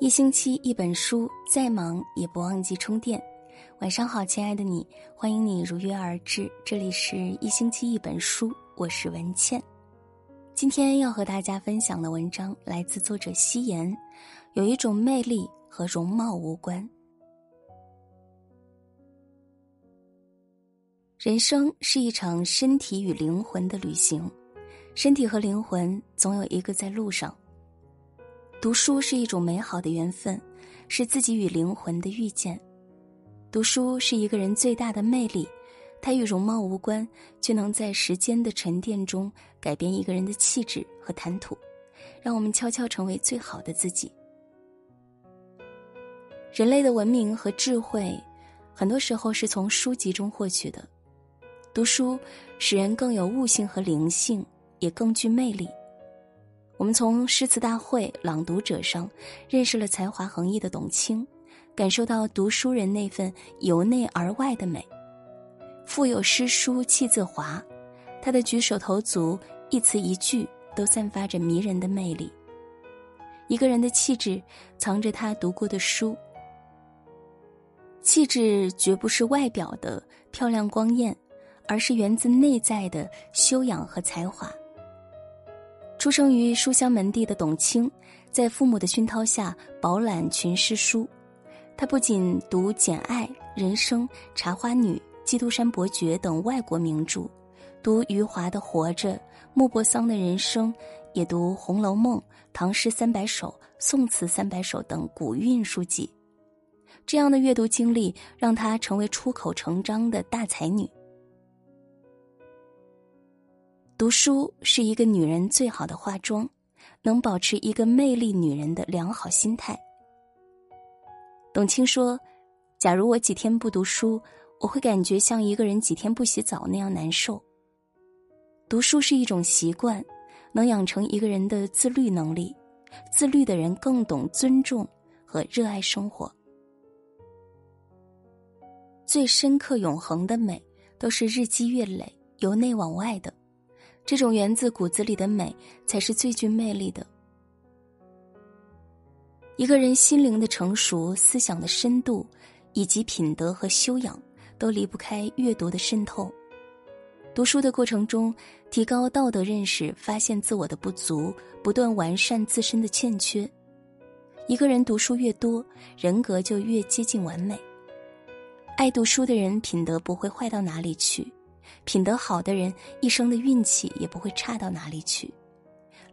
一星期一本书，再忙也不忘记充电。晚上好，亲爱的你，欢迎你如约而至。这里是一星期一本书，我是文倩。今天要和大家分享的文章来自作者夕颜。有一种魅力和容貌无关。人生是一场身体与灵魂的旅行，身体和灵魂总有一个在路上。读书是一种美好的缘分，是自己与灵魂的遇见。读书是一个人最大的魅力，它与容貌无关，却能在时间的沉淀中改变一个人的气质和谈吐，让我们悄悄成为最好的自己。人类的文明和智慧，很多时候是从书籍中获取的。读书使人更有悟性和灵性，也更具魅力。我们从诗词大会朗读者上认识了才华横溢的董卿，感受到读书人那份由内而外的美。腹有诗书气自华，他的举手投足、一词一句都散发着迷人的魅力。一个人的气质藏着他读过的书。气质绝不是外表的漂亮光艳，而是源自内在的修养和才华。出生于书香门第的董卿，在父母的熏陶下饱览群诗书。他不仅读《简爱》《人生》《茶花女》《基督山伯爵》等外国名著，读余华的《活着》，莫泊桑的人生，也读《红楼梦》《唐诗三百首》《宋词三百首》等古韵书籍。这样的阅读经历，让她成为出口成章的大才女。读书是一个女人最好的化妆，能保持一个魅力女人的良好心态。董卿说：“假如我几天不读书，我会感觉像一个人几天不洗澡那样难受。读书是一种习惯，能养成一个人的自律能力。自律的人更懂尊重和热爱生活。最深刻永恒的美，都是日积月累、由内往外的。”这种源自骨子里的美，才是最具魅力的。一个人心灵的成熟、思想的深度，以及品德和修养，都离不开阅读的渗透。读书的过程中，提高道德认识，发现自我的不足，不断完善自身的欠缺。一个人读书越多，人格就越接近完美。爱读书的人，品德不会坏到哪里去。品德好的人，一生的运气也不会差到哪里去。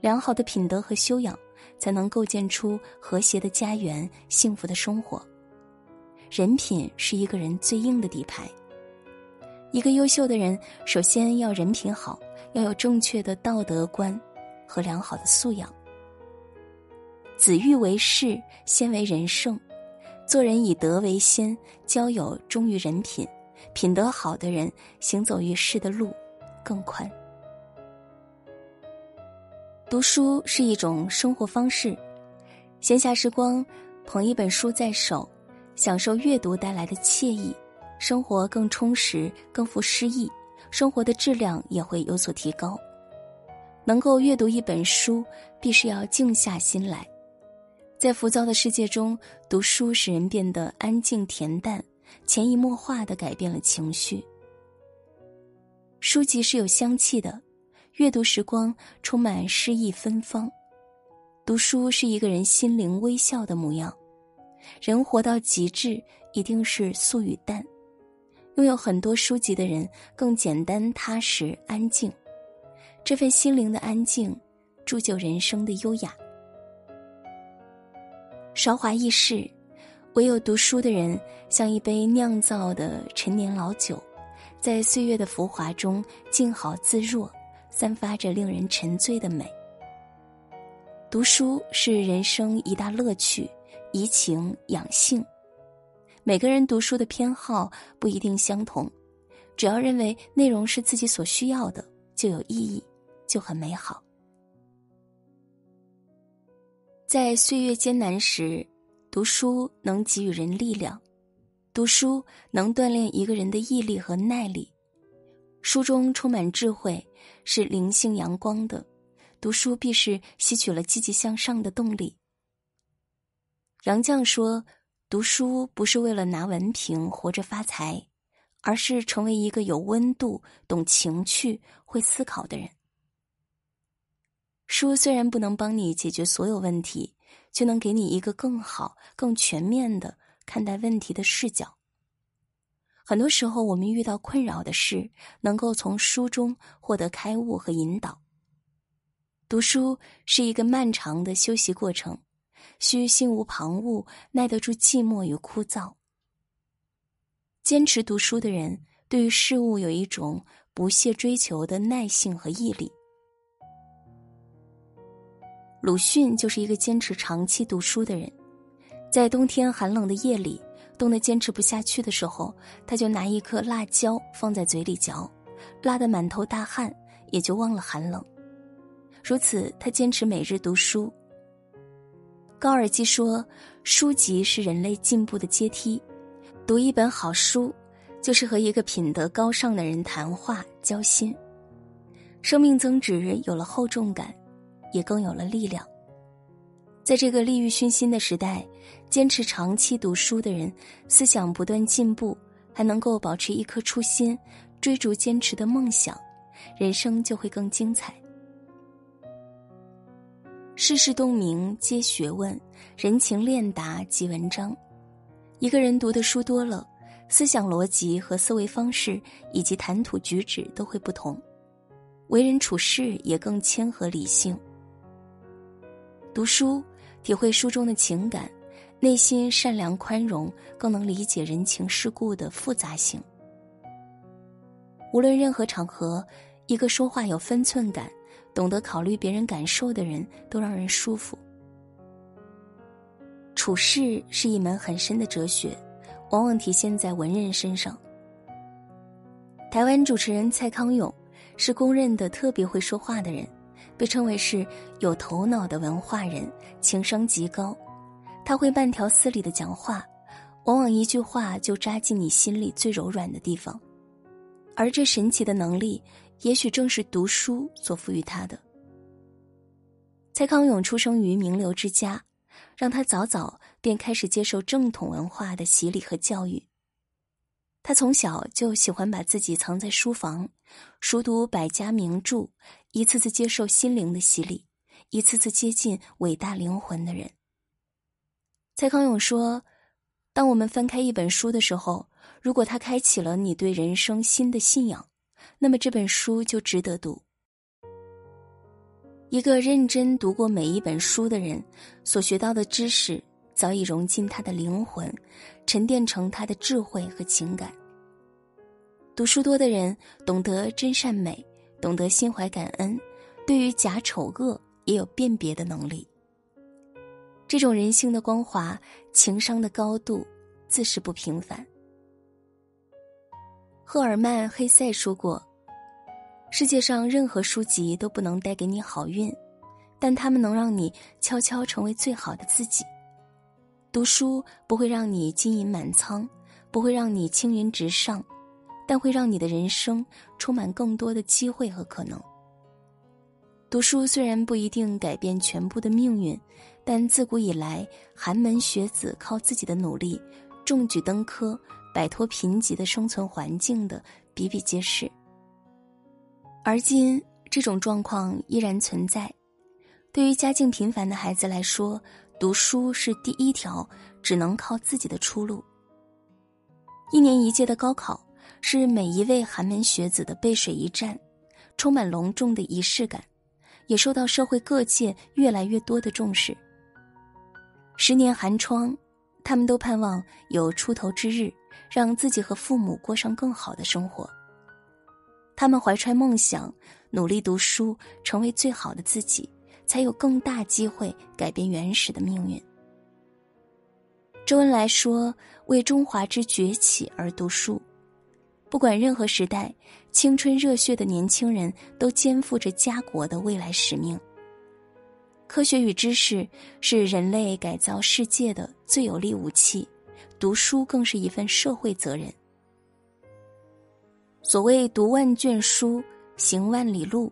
良好的品德和修养，才能构建出和谐的家园、幸福的生活。人品是一个人最硬的底牌。一个优秀的人，首先要人品好，要有正确的道德观和良好的素养。子欲为事，先为人圣。做人以德为先，交友忠于人品。品德好的人，行走于世的路更宽。读书是一种生活方式，闲暇时光捧一本书在手，享受阅读带来的惬意，生活更充实、更富诗意，生活的质量也会有所提高。能够阅读一本书，必须要静下心来，在浮躁的世界中，读书使人变得安静恬淡。潜移默化的改变了情绪。书籍是有香气的，阅读时光充满诗意芬芳。读书是一个人心灵微笑的模样。人活到极致，一定是素与淡。拥有很多书籍的人，更简单踏实安静。这份心灵的安静，铸就人生的优雅。韶华易逝。唯有读书的人，像一杯酿造的陈年老酒，在岁月的浮华中静好自若，散发着令人沉醉的美。读书是人生一大乐趣，怡情养性。每个人读书的偏好不一定相同，只要认为内容是自己所需要的，就有意义，就很美好。在岁月艰难时。读书能给予人力量，读书能锻炼一个人的毅力和耐力。书中充满智慧，是灵性阳光的。读书必是吸取了积极向上的动力。杨绛说：“读书不是为了拿文凭活着发财，而是成为一个有温度、懂情趣、会思考的人。”书虽然不能帮你解决所有问题，却能给你一个更好、更全面的看待问题的视角。很多时候，我们遇到困扰的事，能够从书中获得开悟和引导。读书是一个漫长的修习过程，需心无旁骛，耐得住寂寞与枯燥。坚持读书的人，对于事物有一种不懈追求的耐性和毅力。鲁迅就是一个坚持长期读书的人，在冬天寒冷的夜里。冻得坚持不下去的时候，他就拿一颗辣椒放在嘴里嚼，辣得满头大汗，也就忘了寒冷。如此，他坚持每日读书。高尔基说：“书籍是人类进步的阶梯，读一本好书，就是和一个品德高尚的人谈话交心，生命增值有了厚重感，也更有了力量。”在这个利欲熏心的时代，坚持长期读书的人，思想不断进步，还能够保持一颗初心，追逐坚持的梦想，人生就会更精彩。世事洞明皆学问，人情练达即文章。一个人读的书多了，思想逻辑和思维方式以及谈吐举止都会不同，为人处事也更谦和理性。读书。体会书中的情感，内心善良宽容，更能理解人情世故的复杂性。无论任何场合，一个说话有分寸感、懂得考虑别人感受的人，都让人舒服。处事是一门很深的哲学，往往体现在文人身上。台湾主持人蔡康永是公认的特别会说话的人。被称为是有头脑的文化人，情商极高。他会慢条斯理的讲话，往往一句话就扎进你心里最柔软的地方。而这神奇的能力，也许正是读书所赋予他的。蔡康永出生于名流之家，让他早早便开始接受正统文化的洗礼和教育。他从小就喜欢把自己藏在书房，熟读百家名著，一次次接受心灵的洗礼，一次次接近伟大灵魂的人。蔡康永说：“当我们翻开一本书的时候，如果它开启了你对人生新的信仰，那么这本书就值得读。一个认真读过每一本书的人，所学到的知识。”早已融进他的灵魂，沉淀成他的智慧和情感。读书多的人懂得真善美，懂得心怀感恩，对于假丑恶也有辨别的能力。这种人性的光华，情商的高度，自是不平凡。赫尔曼·黑塞说过：“世界上任何书籍都不能带给你好运，但他们能让你悄悄成为最好的自己。”读书不会让你金银满仓，不会让你青云直上，但会让你的人生充满更多的机会和可能。读书虽然不一定改变全部的命运，但自古以来，寒门学子靠自己的努力，中举登科，摆脱贫瘠的生存环境的比比皆是。而今这种状况依然存在，对于家境贫寒的孩子来说。读书是第一条只能靠自己的出路。一年一届的高考是每一位寒门学子的背水一战，充满隆重的仪式感，也受到社会各界越来越多的重视。十年寒窗，他们都盼望有出头之日，让自己和父母过上更好的生活。他们怀揣梦想，努力读书，成为最好的自己。才有更大机会改变原始的命运。周恩来说：“为中华之崛起而读书。”不管任何时代，青春热血的年轻人都肩负着家国的未来使命。科学与知识是人类改造世界的最有力武器，读书更是一份社会责任。所谓“读万卷书，行万里路”，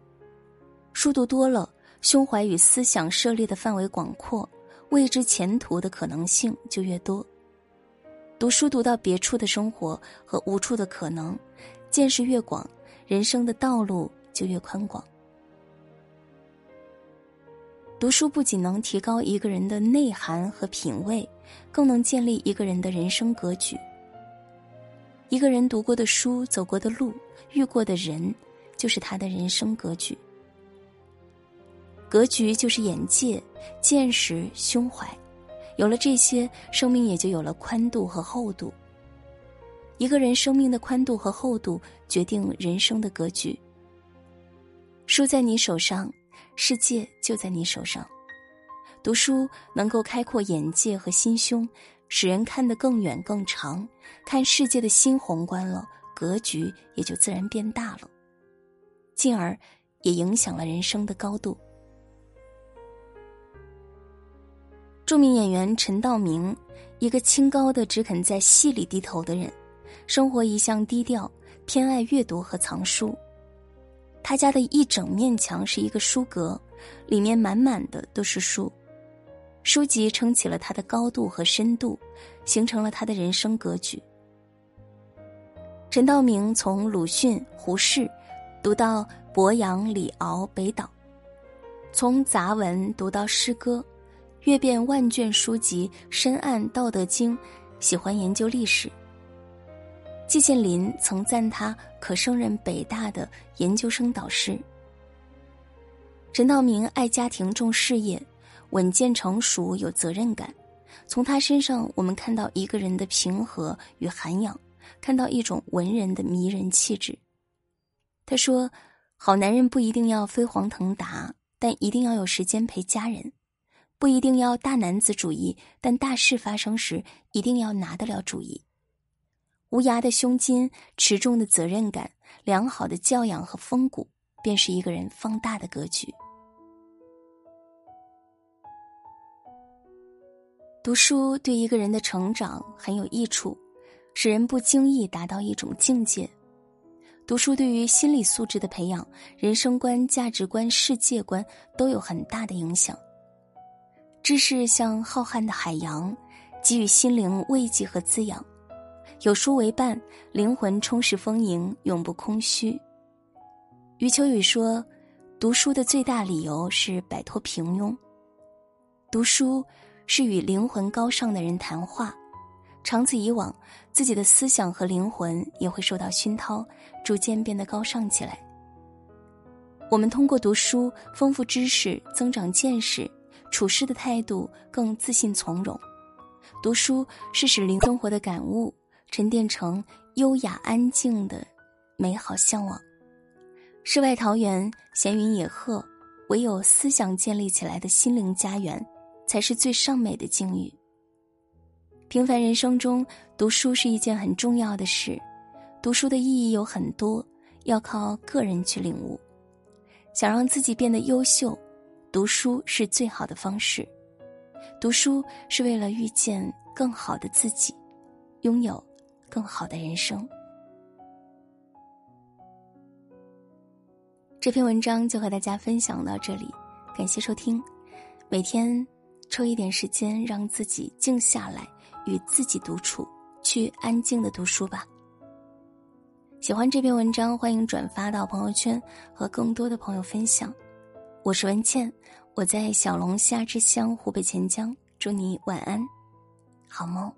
书读多了。胸怀与思想涉猎的范围广阔，未知前途的可能性就越多。读书读到别处的生活和无处的可能，见识越广，人生的道路就越宽广。读书不仅能提高一个人的内涵和品味，更能建立一个人的人生格局。一个人读过的书、走过的路、遇过的人，就是他的人生格局。格局就是眼界、见识、胸怀。有了这些，生命也就有了宽度和厚度。一个人生命的宽度和厚度，决定人生的格局。书在你手上，世界就在你手上。读书能够开阔眼界和心胸，使人看得更远更长，看世界的心宏观了，格局也就自然变大了，进而也影响了人生的高度。著名演员陈道明，一个清高的只肯在戏里低头的人，生活一向低调，偏爱阅读和藏书。他家的一整面墙是一个书阁，里面满满的都是书，书籍撑起了他的高度和深度，形成了他的人生格局。陈道明从鲁迅、胡适，读到博洋、李敖、北岛，从杂文读到诗歌。阅遍万卷书籍，深谙《道德经》，喜欢研究历史。季羡林曾赞他可胜任北大的研究生导师。陈道明爱家庭重事业，稳健成熟有责任感。从他身上，我们看到一个人的平和与涵养，看到一种文人的迷人气质。他说：“好男人不一定要飞黄腾达，但一定要有时间陪家人。”不一定要大男子主义，但大事发生时一定要拿得了主意。无涯的胸襟、持重的责任感、良好的教养和风骨，便是一个人放大的格局。读书对一个人的成长很有益处，使人不经意达到一种境界。读书对于心理素质的培养、人生观、价值观、世界观都有很大的影响。知识像浩瀚的海洋，给予心灵慰藉和滋养。有书为伴，灵魂充实丰盈，永不空虚。余秋雨说：“读书的最大理由是摆脱平庸。读书是与灵魂高尚的人谈话，长此以往，自己的思想和灵魂也会受到熏陶，逐渐变得高尚起来。我们通过读书丰富知识，增长见识。”处事的态度更自信从容，读书是使灵生活的感悟沉淀成优雅安静的美好向往。世外桃源，闲云野鹤，唯有思想建立起来的心灵家园，才是最上美的境遇。平凡人生中，读书是一件很重要的事。读书的意义有很多，要靠个人去领悟。想让自己变得优秀。读书是最好的方式，读书是为了遇见更好的自己，拥有更好的人生。这篇文章就和大家分享到这里，感谢收听。每天抽一点时间，让自己静下来，与自己独处，去安静的读书吧。喜欢这篇文章，欢迎转发到朋友圈，和更多的朋友分享。我是文倩，我在小龙虾之乡湖北潜江，祝你晚安，好梦。